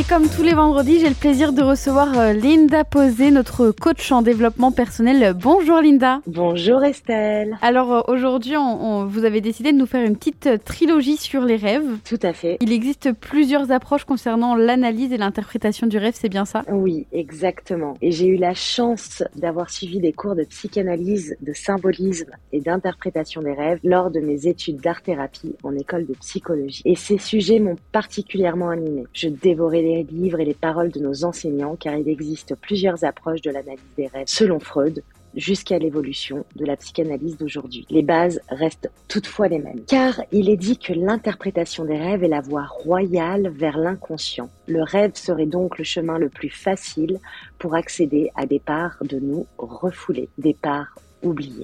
Et comme tous les vendredis, j'ai le plaisir de recevoir euh, Linda Posé, notre coach en développement personnel. Bonjour Linda. Bonjour Estelle. Alors euh, aujourd'hui, on, on- vous avez décidé de nous faire une petite euh, trilogie sur les rêves. Tout à fait. Il existe plusieurs approches concernant l'analyse et l'interprétation du rêve, c'est bien ça? Oui, exactement. Et j'ai eu la chance d'avoir suivi des cours de psychanalyse, de symbolisme et d'interprétation des rêves lors de mes études d'art-thérapie en école de psychologie. Et ces sujets m'ont particulièrement animée. Je dévorais les livres et les paroles de nos enseignants car il existe plusieurs approches de l'analyse des rêves selon Freud jusqu'à l'évolution de la psychanalyse d'aujourd'hui. Les bases restent toutefois les mêmes. Car il est dit que l'interprétation des rêves est la voie royale vers l'inconscient. Le rêve serait donc le chemin le plus facile pour accéder à des parts de nous refoulées, des parts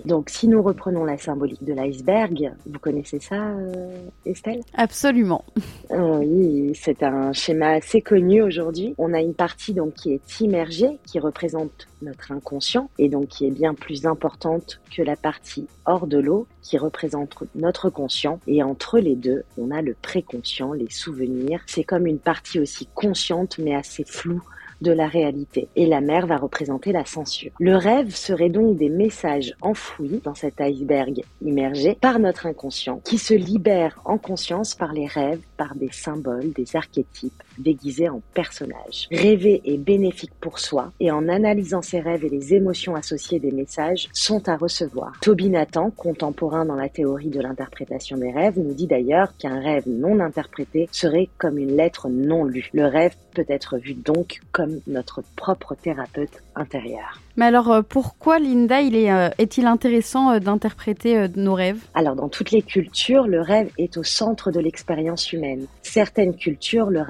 Donc si nous reprenons la symbolique de l'iceberg, vous connaissez ça, euh, Estelle? Absolument. oui, c'est un schéma assez connu aujourd'hui. On a une partie donc qui est immergée, qui représente notre inconscient et donc qui est bien plus importante que la partie hors de l'eau qui représente notre conscient et entre les deux, on a le préconscient, les souvenirs. C'est comme une partie aussi consciente mais assez floue de la réalité. Et la mer va représenter la censure. Le rêve serait donc des messages enfouis dans cet iceberg immergé par notre inconscient qui se libère en conscience par les rêves, par des symboles, des archétypes déguisés en personnages. Rêver est bénéfique pour soi et en analysant ses rêves et les émotions associées des messages sont à recevoir. Toby Nathan, contemporain dans la théorie de l'interprétation des rêves, nous dit d'ailleurs qu'un rêve non interprété serait comme une lettre non lue. Le rêve peut être vu donc comme notre propre thérapeute intérieur. Mais alors euh, pourquoi Linda, il est, euh, est-il intéressant euh, d'interpréter euh, nos rêves? Alors, dans toutes les cultures, le rêve est au centre de l'expérience humaine. Certaines cultures le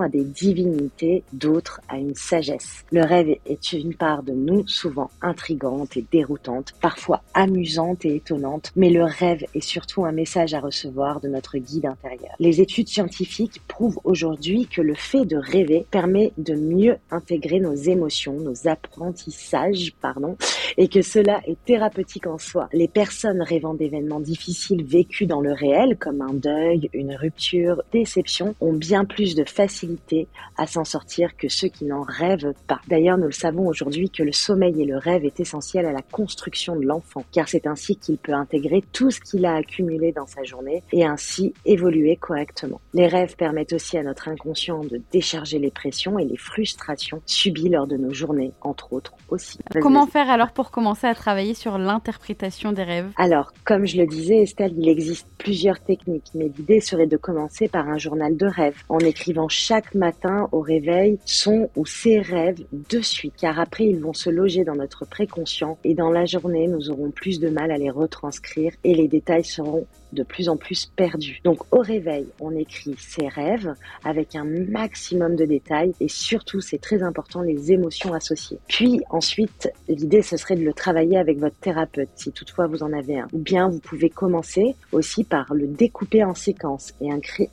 à des divinités, d'autres à une sagesse. Le rêve est une part de nous souvent intrigante et déroutante, parfois amusante et étonnante, mais le rêve est surtout un message à recevoir de notre guide intérieur. Les études scientifiques prouvent aujourd'hui que le fait de rêver permet de mieux intégrer nos émotions, nos apprentissages, pardon, et que cela est thérapeutique en soi. Les personnes rêvant d'événements difficiles vécus dans le réel, comme un deuil, une rupture, déception, ont bien plus de facilité à s'en sortir que ceux qui n'en rêvent pas. D'ailleurs, nous le savons aujourd'hui que le sommeil et le rêve est essentiel à la construction de l'enfant, car c'est ainsi qu'il peut intégrer tout ce qu'il a accumulé dans sa journée et ainsi évoluer correctement. Les rêves permettent aussi à notre inconscient de décharger les pressions et les frustrations subies lors de nos journées, entre autres aussi. Comment faire alors pour commencer à travailler sur l'interprétation des rêves? Alors, comme je le disais, Estelle, il existe plusieurs techniques, mais l'idée serait de commencer par un journal de rêve, en écrivant chaque matin au réveil son ou ses rêves de suite, car après ils vont se loger dans notre préconscient et dans la journée, nous aurons plus de mal à les retranscrire et les détails seront de plus en plus perdus. Donc au réveil, on écrit ses rêves avec un maximum de détails et surtout, c'est très important, les émotions associées. Puis ensuite, l'idée ce serait de le travailler avec votre thérapeute si toutefois vous en avez un. Ou bien vous pouvez commencer aussi par le découper en séquences et,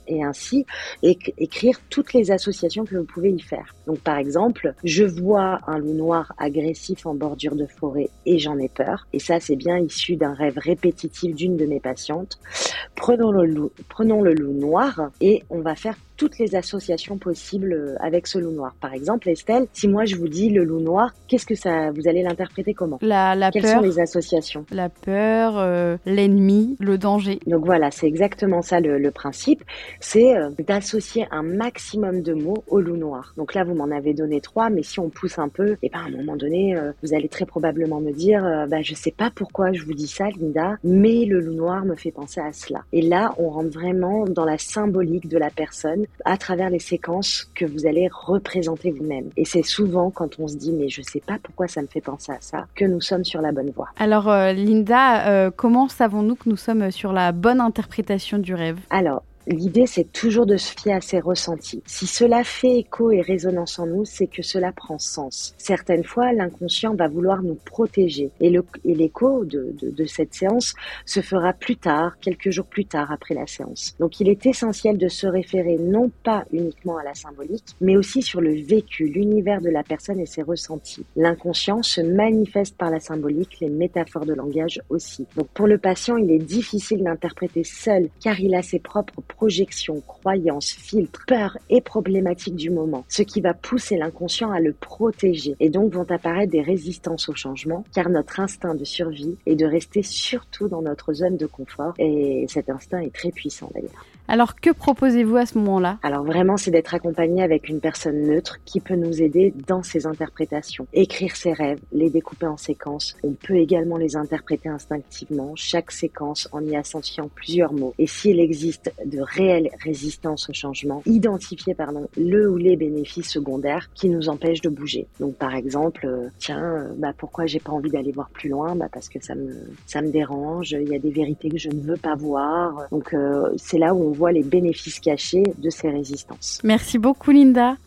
et ainsi éc- écrire les associations que vous pouvez y faire. Donc par exemple, je vois un loup noir agressif en bordure de forêt et j'en ai peur. Et ça, c'est bien issu d'un rêve répétitif d'une de mes patientes. Prenons le loup, prenons le loup noir et on va faire toutes les associations possibles euh, avec ce loup noir. Par exemple, Estelle, si moi je vous dis le loup noir, qu'est-ce que ça, vous allez l'interpréter comment? La, la Quelles peur, sont les associations? La peur, euh, l'ennemi, le danger. Donc voilà, c'est exactement ça le, le principe, c'est euh, d'associer un maximum de mots au loup noir. Donc là, vous m'en avez donné trois, mais si on pousse un peu, et ben à un moment donné, euh, vous allez très probablement me dire, bah je sais pas pourquoi je vous dis ça, Linda, mais le loup noir me fait penser à cela. Et là, on rentre vraiment dans la symbolique de la personne à travers les séquences que vous allez représenter vous-même. Et c'est souvent quand on se dit, mais je sais pas pourquoi ça me fait penser à ça, que nous sommes sur la bonne voie. Alors euh, Linda, euh, comment savons-nous que nous sommes sur la bonne interprétation du rêve? Alors, L'idée, c'est toujours de se fier à ses ressentis. Si cela fait écho et résonance en nous, c'est que cela prend sens. Certaines fois, l'inconscient va vouloir nous protéger et l'écho de, de, de cette séance se fera plus tard, quelques jours plus tard après la séance. Donc il est essentiel de se référer non pas uniquement à la symbolique, mais aussi sur le vécu, l'univers de la personne et ses ressentis. L'inconscient se manifeste par la symbolique, les métaphores de langage aussi. Donc pour le patient, il est difficile d'interpréter seul car il a ses propres projections, croyances, filtres, peurs et problématiques du moment, ce qui va pousser l'inconscient à le protéger et donc vont apparaître des résistances au changement car notre instinct de survie est de rester surtout dans notre zone de confort et cet instinct est très puissant d'ailleurs. Alors que proposez-vous à ce moment-là? Alors vraiment, c'est d'être accompagné avec une personne neutre qui peut nous aider dans ses interprétations. Écrire ses rêves, les découper en séquences. On peut également les interpréter instinctivement, chaque séquence en y associant plusieurs mots. Et s'il existe de réelles résistances au changement, identifier pardon, le ou les bénéfices secondaires qui nous empêchent de bouger. Donc par exemple, euh, tiens, euh, bah, pourquoi j'ai pas envie d'aller voir plus loin? Bah, Parce que ça me, ça me dérange, il y a des vérités que je ne veux pas voir. Donc euh, c'est là où on voit les bénéfices cachés de ces résistances. Merci beaucoup Linda.